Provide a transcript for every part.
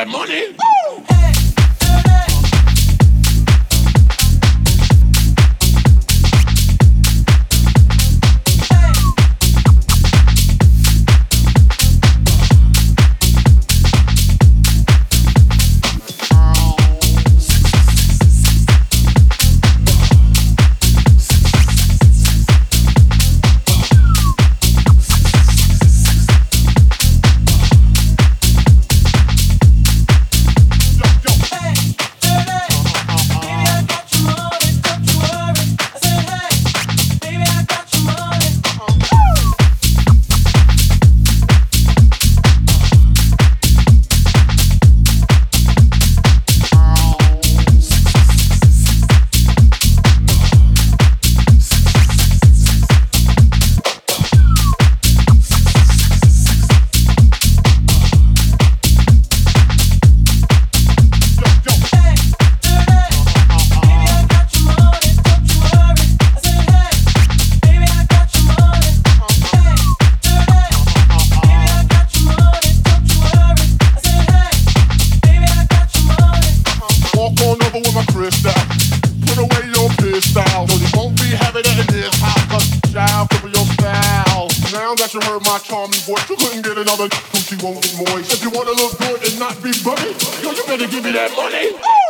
that money. not be. Yo, you better give me that money. Ooh.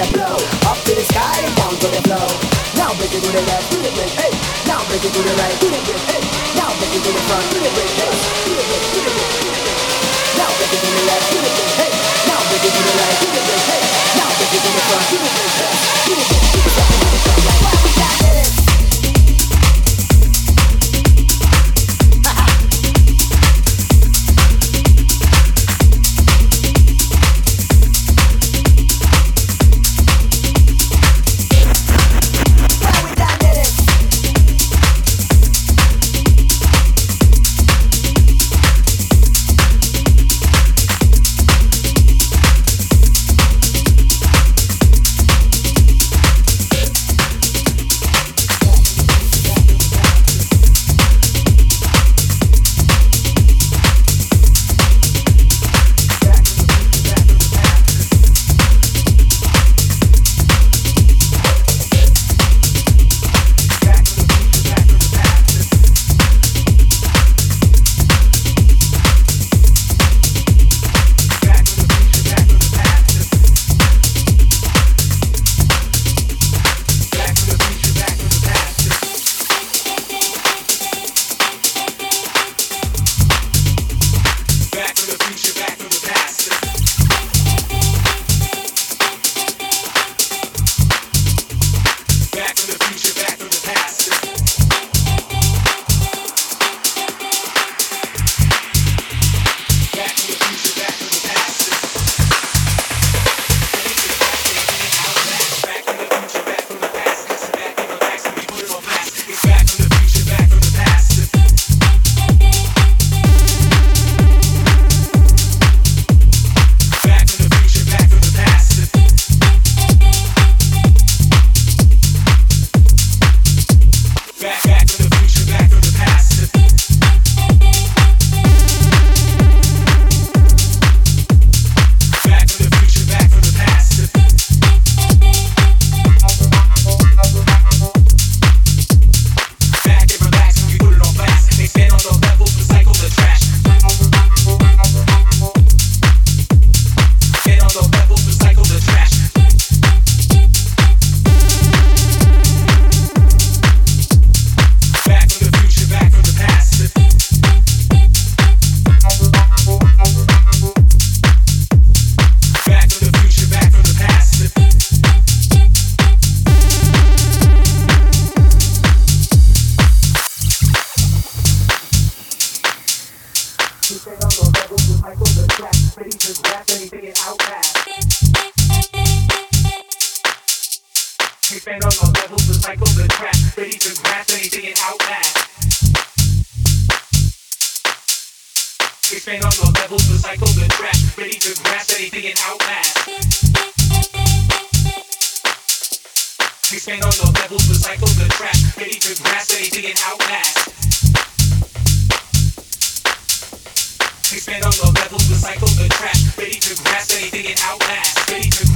that blow. Up to the sky and down to the flow Now break it to the left, to the break, hey. Now break it to the right, to the break, hey. Now break it to the front, to the break, hey. Ready to grass so they outlast. Expand on the level, recycle the track. Ready to grass so they outlast. Ready to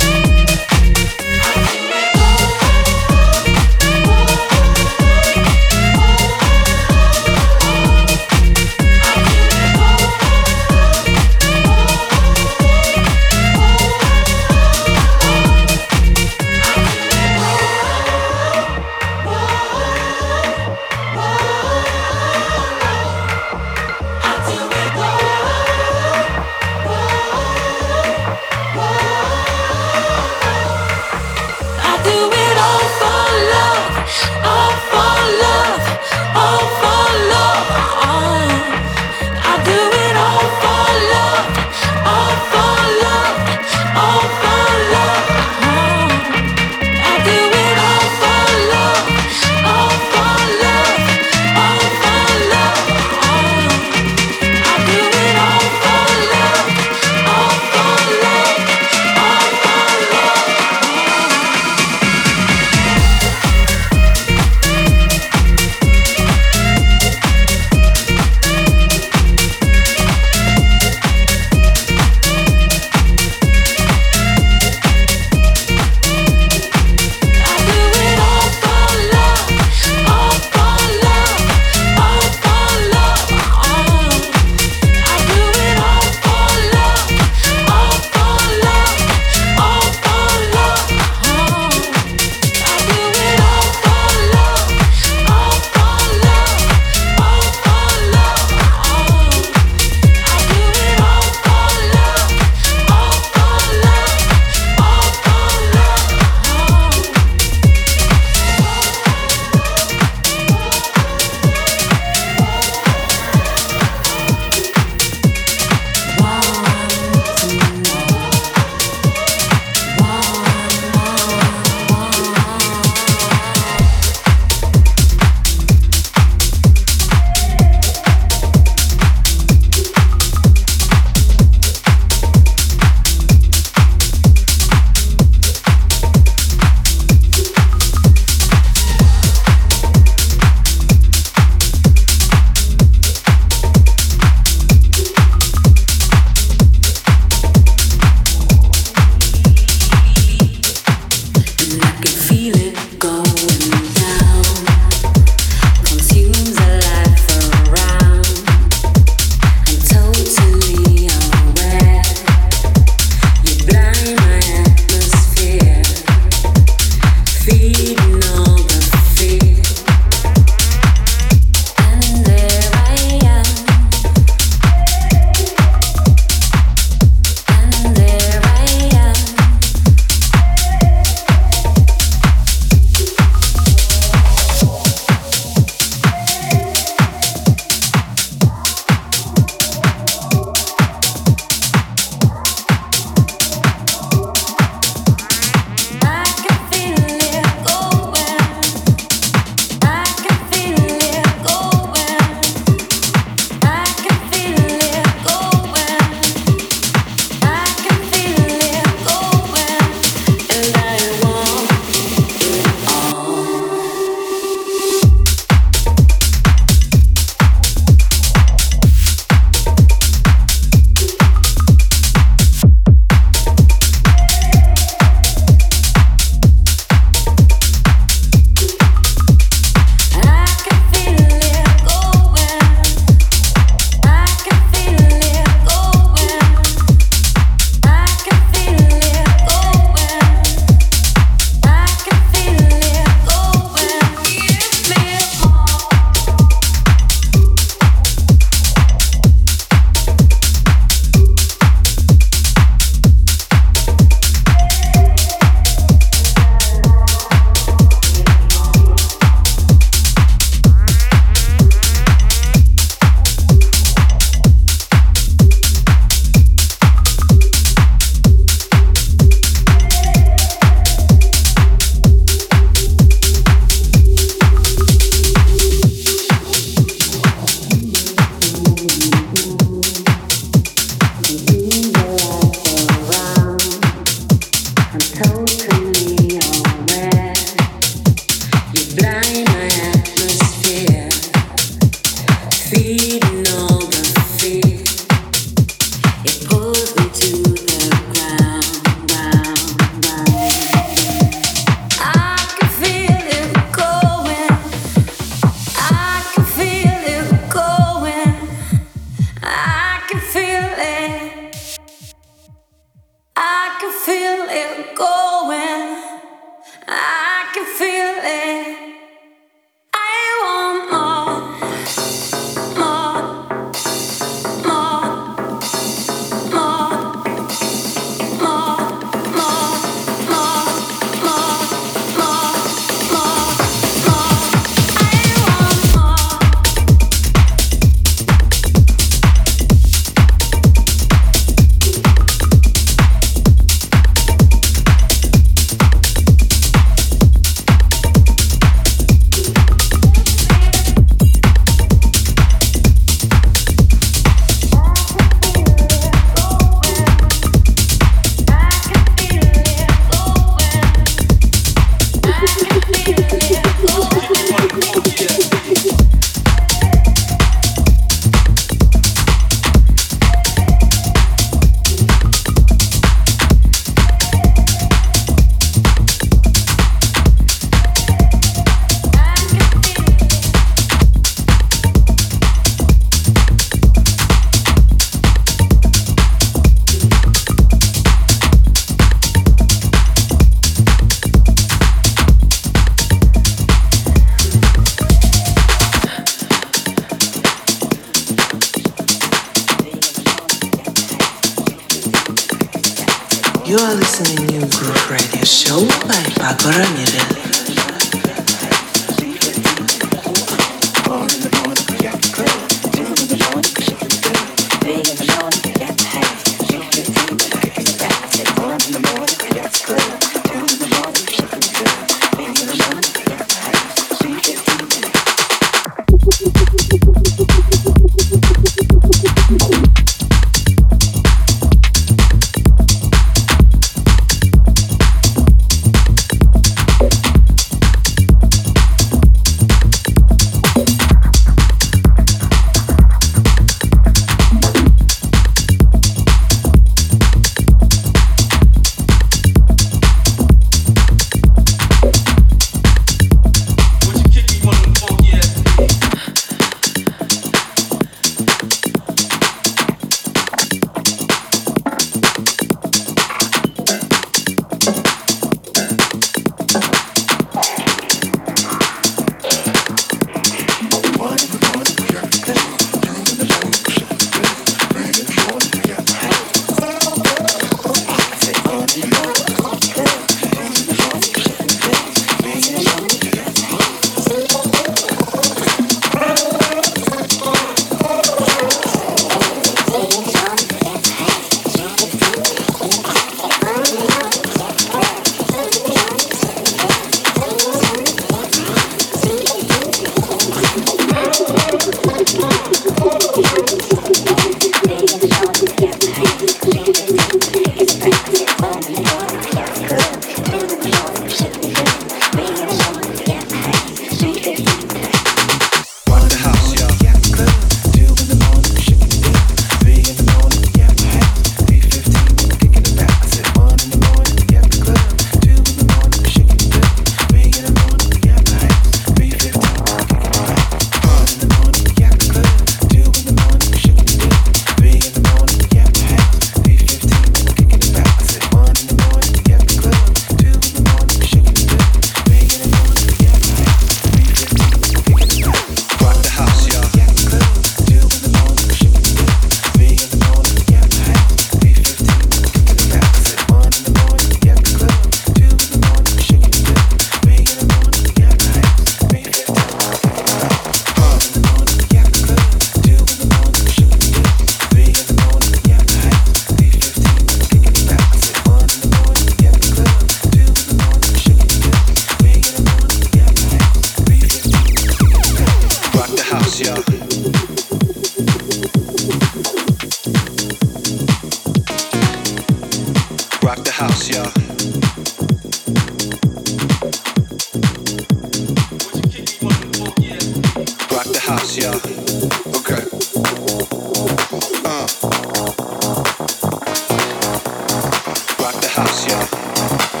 funciona.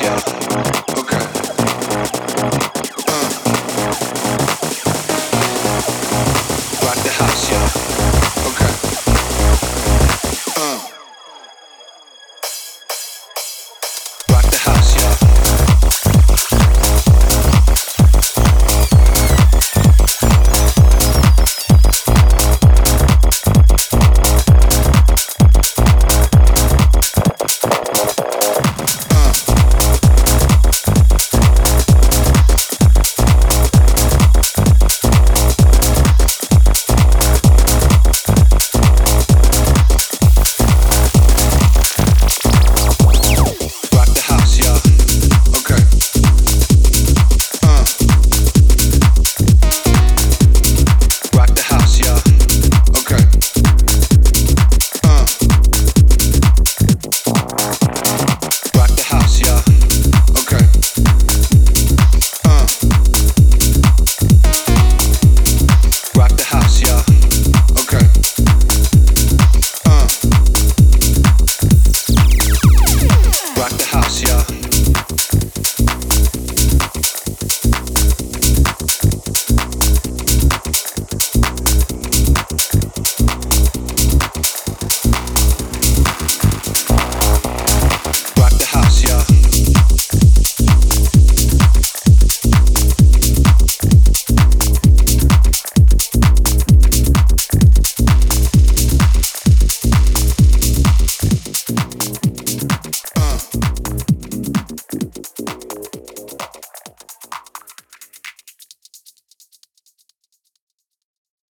Yeah.